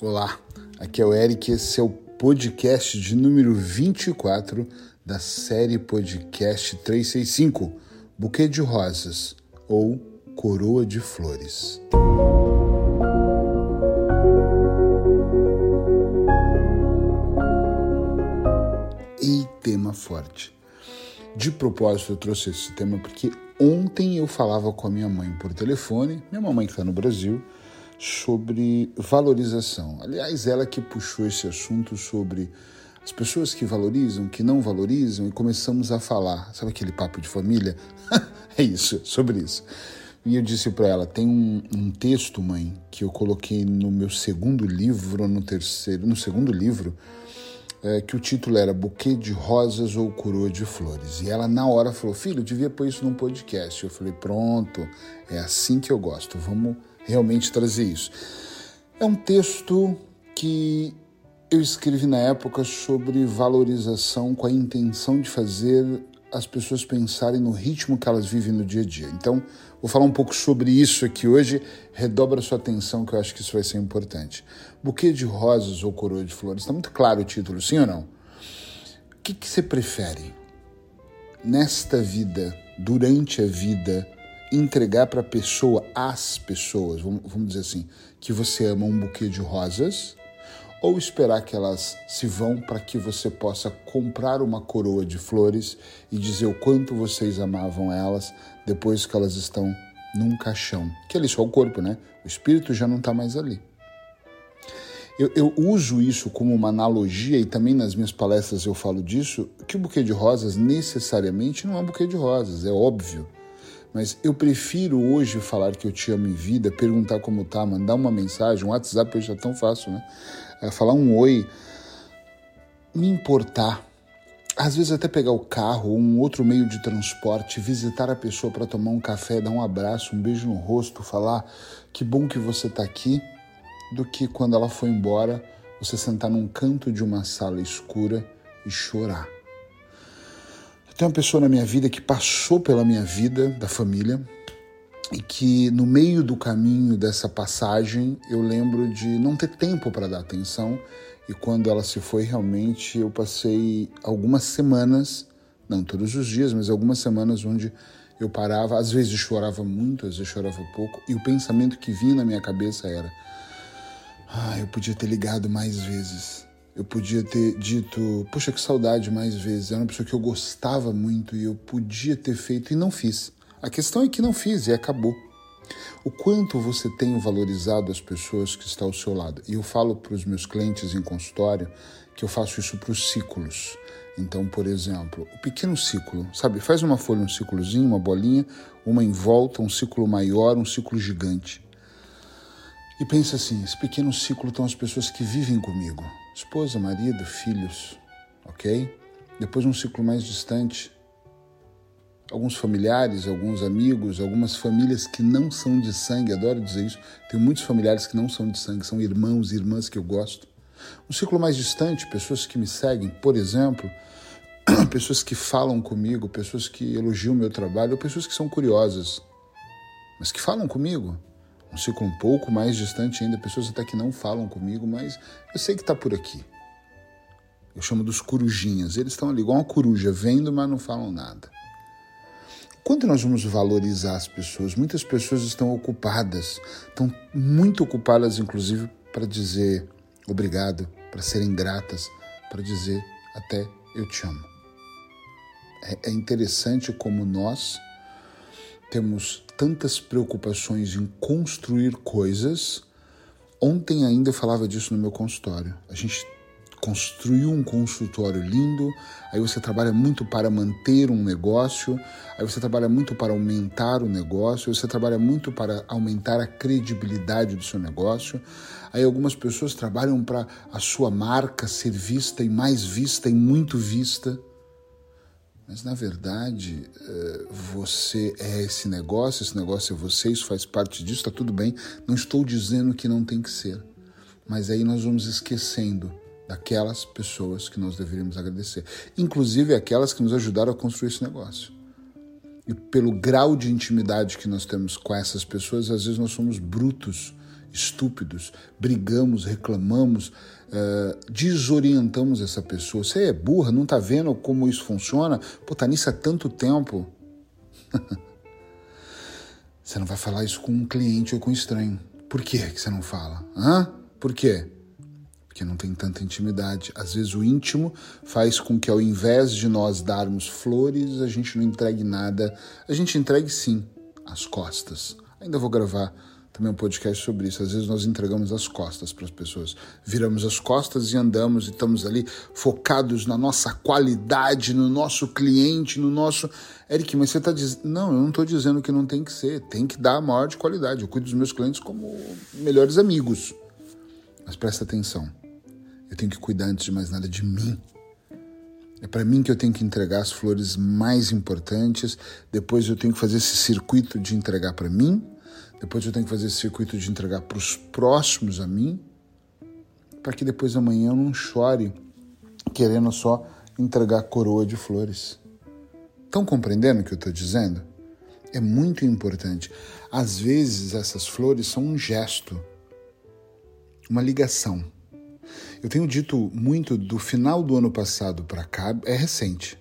Olá, aqui é o Eric, esse é o podcast de número 24 da série Podcast 365, Buquê de Rosas ou Coroa de Flores. E tema forte. De propósito, eu trouxe esse tema porque ontem eu falava com a minha mãe por telefone, minha mamãe que está no Brasil, sobre valorização. Aliás, ela que puxou esse assunto sobre as pessoas que valorizam, que não valorizam, e começamos a falar. Sabe aquele papo de família? é isso, sobre isso. E eu disse para ela: tem um, um, texto, mãe, que eu coloquei no meu segundo livro, no terceiro, no segundo livro, é, que o título era Buquê de Rosas ou Coroa de Flores. E ela, na hora, falou: Filho, devia pôr isso num podcast. Eu falei: Pronto, é assim que eu gosto, vamos realmente trazer isso. É um texto que eu escrevi na época sobre valorização com a intenção de fazer as pessoas pensarem no ritmo que elas vivem no dia a dia. Então, vou falar um pouco sobre isso aqui hoje. Redobra sua atenção, que eu acho que isso vai ser importante. Buquê de rosas ou coroa de flores? Está muito claro o título, sim ou não? O que, que você prefere? Nesta vida, durante a vida, entregar para a pessoa, as pessoas, vamos dizer assim, que você ama um buquê de rosas, ou esperar que elas se vão para que você possa comprar uma coroa de flores e dizer o quanto vocês amavam elas depois que elas estão num caixão. Que ali só o corpo, né? O espírito já não está mais ali. Eu, eu, uso isso como uma analogia e também nas minhas palestras eu falo disso, que o buquê de rosas necessariamente não é um buquê de rosas, é óbvio. Mas eu prefiro hoje falar que eu te amo em vida, perguntar como tá, mandar uma mensagem, um WhatsApp hoje é tão fácil, né? É falar um oi, me importar. Às vezes até pegar o carro ou um outro meio de transporte, visitar a pessoa para tomar um café, dar um abraço, um beijo no rosto, falar que bom que você está aqui, do que quando ela foi embora, você sentar num canto de uma sala escura e chorar. Tem uma pessoa na minha vida que passou pela minha vida, da família, e que no meio do caminho dessa passagem eu lembro de não ter tempo para dar atenção. E quando ela se foi, realmente eu passei algumas semanas, não todos os dias, mas algumas semanas onde eu parava, às vezes chorava muito, às vezes chorava pouco, e o pensamento que vinha na minha cabeça era: ah, eu podia ter ligado mais vezes eu podia ter dito, poxa, que saudade mais vezes. Era uma pessoa que eu gostava muito e eu podia ter feito e não fiz. A questão é que não fiz e acabou. O quanto você tem valorizado as pessoas que estão ao seu lado. E eu falo para os meus clientes em consultório que eu faço isso para os ciclos. Então, por exemplo, o pequeno ciclo, sabe? Faz uma folha, um ciclozinho, uma bolinha, uma em volta, um ciclo maior, um ciclo gigante. E pensa assim: esse pequeno ciclo estão as pessoas que vivem comigo esposa, marido, filhos, ok? Depois um ciclo mais distante, alguns familiares, alguns amigos, algumas famílias que não são de sangue, adoro dizer isso, tenho muitos familiares que não são de sangue, são irmãos e irmãs que eu gosto. Um ciclo mais distante, pessoas que me seguem, por exemplo, pessoas que falam comigo, pessoas que elogiam meu trabalho, ou pessoas que são curiosas, mas que falam comigo ciclo um pouco mais distante ainda, pessoas até que não falam comigo, mas eu sei que está por aqui. Eu chamo dos corujinhas. Eles estão ali igual uma coruja, vendo, mas não falam nada. Quando nós vamos valorizar as pessoas, muitas pessoas estão ocupadas, estão muito ocupadas, inclusive, para dizer obrigado, para serem gratas, para dizer até eu te amo. É, é interessante como nós temos tantas preocupações em construir coisas. Ontem ainda eu falava disso no meu consultório. A gente construiu um consultório lindo, aí você trabalha muito para manter um negócio, aí você trabalha muito para aumentar o negócio, você trabalha muito para aumentar a credibilidade do seu negócio. Aí algumas pessoas trabalham para a sua marca ser vista e mais vista e muito vista. Mas na verdade, eh, você é esse negócio, esse negócio é você, isso faz parte disso, está tudo bem. Não estou dizendo que não tem que ser. Mas aí nós vamos esquecendo daquelas pessoas que nós deveríamos agradecer, inclusive aquelas que nos ajudaram a construir esse negócio. E pelo grau de intimidade que nós temos com essas pessoas, às vezes nós somos brutos estúpidos, brigamos, reclamamos, uh, desorientamos essa pessoa. Você é burra, não está vendo como isso funciona? Pô, tá nisso há tanto tempo. você não vai falar isso com um cliente ou com um estranho. Por que você não fala? Hã? Por quê? Porque não tem tanta intimidade. Às vezes o íntimo faz com que ao invés de nós darmos flores, a gente não entregue nada. A gente entregue sim as costas. Ainda vou gravar também um podcast sobre isso. Às vezes nós entregamos as costas para as pessoas. Viramos as costas e andamos e estamos ali focados na nossa qualidade, no nosso cliente, no nosso. Eric, mas você está dizendo. Não, eu não estou dizendo que não tem que ser. Tem que dar a maior de qualidade. Eu cuido dos meus clientes como melhores amigos. Mas presta atenção. Eu tenho que cuidar antes de mais nada de mim. É para mim que eu tenho que entregar as flores mais importantes. Depois eu tenho que fazer esse circuito de entregar para mim depois eu tenho que fazer esse circuito de entregar para os próximos a mim, para que depois amanhã eu não chore querendo só entregar coroa de flores. Estão compreendendo o que eu estou dizendo? É muito importante. Às vezes essas flores são um gesto, uma ligação. Eu tenho dito muito do final do ano passado para cá, é recente,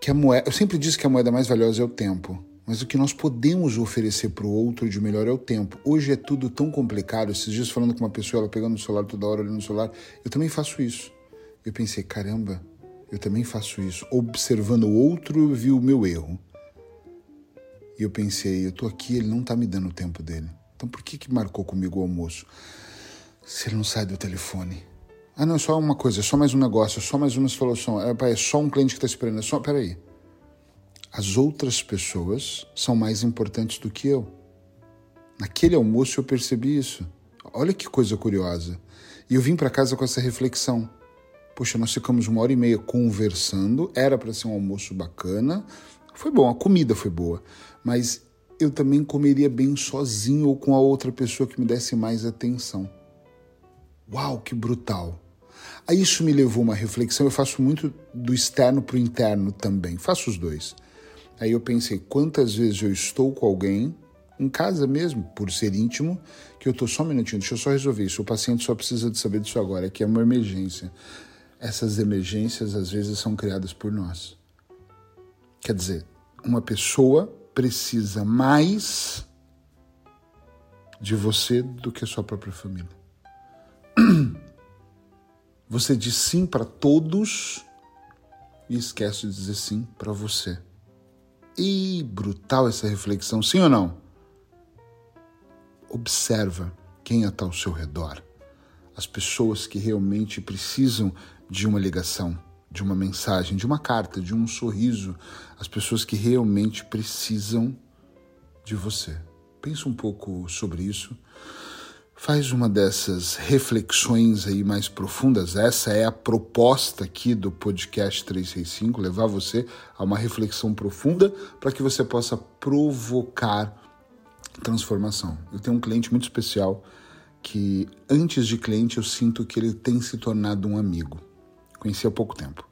que a moeda, eu sempre disse que a moeda mais valiosa é o tempo. Mas o que nós podemos oferecer para o outro de melhor é o tempo. Hoje é tudo tão complicado. Esses dias falando com uma pessoa, ela pegando o celular toda hora, olhando no celular. Eu também faço isso. Eu pensei, caramba, eu também faço isso. Observando o outro, eu vi o meu erro. E eu pensei, eu tô aqui, ele não tá me dando o tempo dele. Então por que que marcou comigo o almoço? Se ele não sai do telefone. Ah, não, é só uma coisa, é só mais um negócio, é só mais uma solução. É, é só um cliente que está esperando. É só, peraí as outras pessoas são mais importantes do que eu. Naquele almoço eu percebi isso. Olha que coisa curiosa. E eu vim para casa com essa reflexão. Poxa, nós ficamos uma hora e meia conversando, era para ser um almoço bacana. Foi bom, a comida foi boa, mas eu também comeria bem sozinho ou com a outra pessoa que me desse mais atenção. Uau, que brutal! Aí isso me levou a uma reflexão. Eu faço muito do externo para o interno também, faço os dois. Aí eu pensei, quantas vezes eu estou com alguém, em casa mesmo, por ser íntimo, que eu estou só um minutinho, deixa eu só resolver isso. O paciente só precisa de saber disso agora, que é uma emergência. Essas emergências às vezes são criadas por nós. Quer dizer, uma pessoa precisa mais de você do que a sua própria família. Você diz sim para todos e esquece de dizer sim para você. E brutal essa reflexão, sim ou não? Observa quem está ao seu redor. As pessoas que realmente precisam de uma ligação, de uma mensagem, de uma carta, de um sorriso. As pessoas que realmente precisam de você. Pensa um pouco sobre isso. Faz uma dessas reflexões aí mais profundas. Essa é a proposta aqui do podcast 365, levar você a uma reflexão profunda para que você possa provocar transformação. Eu tenho um cliente muito especial que antes de cliente eu sinto que ele tem se tornado um amigo. Conheci há pouco tempo.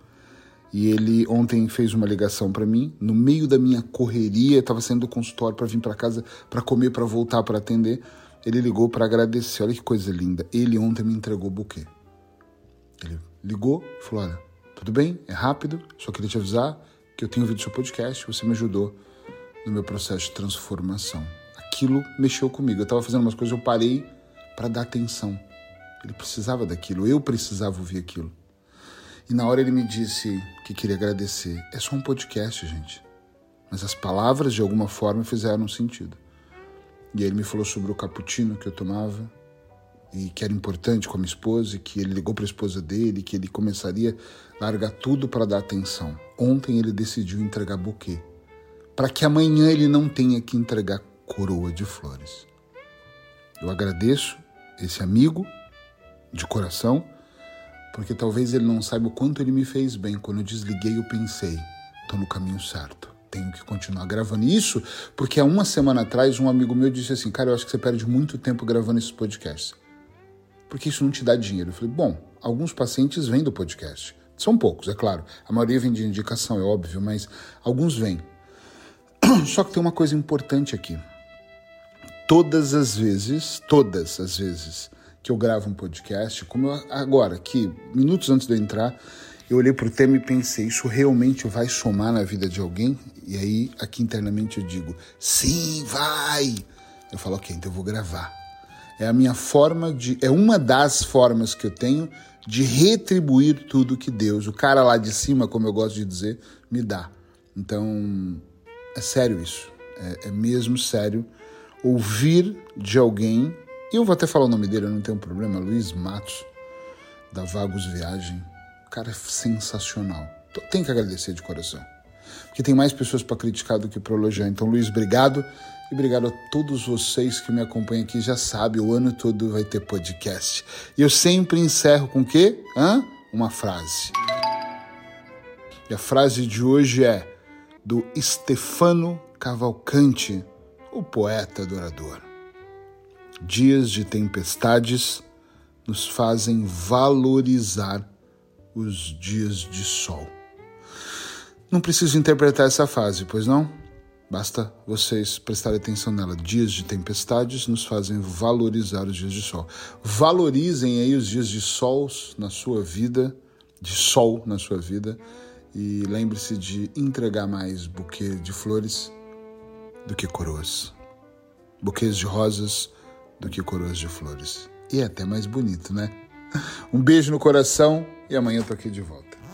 E ele ontem fez uma ligação para mim, no meio da minha correria, estava saindo do consultório para vir para casa, para comer, para voltar para atender. Ele ligou para agradecer. Olha que coisa linda. Ele ontem me entregou o buquê. Ele ligou e falou: Olha, tudo bem, é rápido, só queria te avisar que eu tenho ouvido seu podcast, você me ajudou no meu processo de transformação. Aquilo mexeu comigo. Eu estava fazendo umas coisas, eu parei para dar atenção. Ele precisava daquilo, eu precisava ouvir aquilo. E na hora ele me disse que queria agradecer. É só um podcast, gente. Mas as palavras de alguma forma fizeram sentido. E ele me falou sobre o cappuccino que eu tomava e que era importante com a minha esposa, e que ele ligou para a esposa dele, que ele começaria a largar tudo para dar atenção. Ontem ele decidiu entregar buquê, para que amanhã ele não tenha que entregar coroa de flores. Eu agradeço esse amigo de coração, porque talvez ele não saiba o quanto ele me fez bem. Quando eu desliguei, eu pensei, estou no caminho certo tenho que continuar gravando isso, porque há uma semana atrás um amigo meu disse assim: Cara, eu acho que você perde muito tempo gravando esses podcasts. Porque isso não te dá dinheiro. Eu falei: Bom, alguns pacientes vêm do podcast. São poucos, é claro. A maioria vem de indicação, é óbvio, mas alguns vêm. Só que tem uma coisa importante aqui. todas as vezes, todas as vezes que eu gravo um podcast, como eu, agora, aqui, minutos antes de eu entrar, eu olhei para o tema e pensei: isso realmente vai somar na vida de alguém? E aí, aqui internamente, eu digo: sim, vai! Eu falo: ok, então eu vou gravar. É a minha forma de. É uma das formas que eu tenho de retribuir tudo que Deus, o cara lá de cima, como eu gosto de dizer, me dá. Então, é sério isso. É, é mesmo sério ouvir de alguém. Eu vou até falar o nome dele, eu não tenho problema. Luiz Matos, da Vagos Viagem cara é sensacional. Tem que agradecer de coração. Porque tem mais pessoas para criticar do que para elogiar. Então, Luiz, obrigado. E obrigado a todos vocês que me acompanham aqui. Já sabe, o ano todo vai ter podcast. E eu sempre encerro com o quê? Hã? Uma frase. E a frase de hoje é do Stefano Cavalcante, o poeta adorador. Dias de tempestades nos fazem valorizar os dias de sol. Não preciso interpretar essa fase, pois não? Basta vocês prestarem atenção nela. Dias de tempestades nos fazem valorizar os dias de sol. Valorizem aí os dias de sol na sua vida, de sol na sua vida, e lembre-se de entregar mais buquê de flores do que coroas. Buquês de rosas do que coroas de flores. E é até mais bonito, né? Um beijo no coração e amanhã eu tô aqui de volta.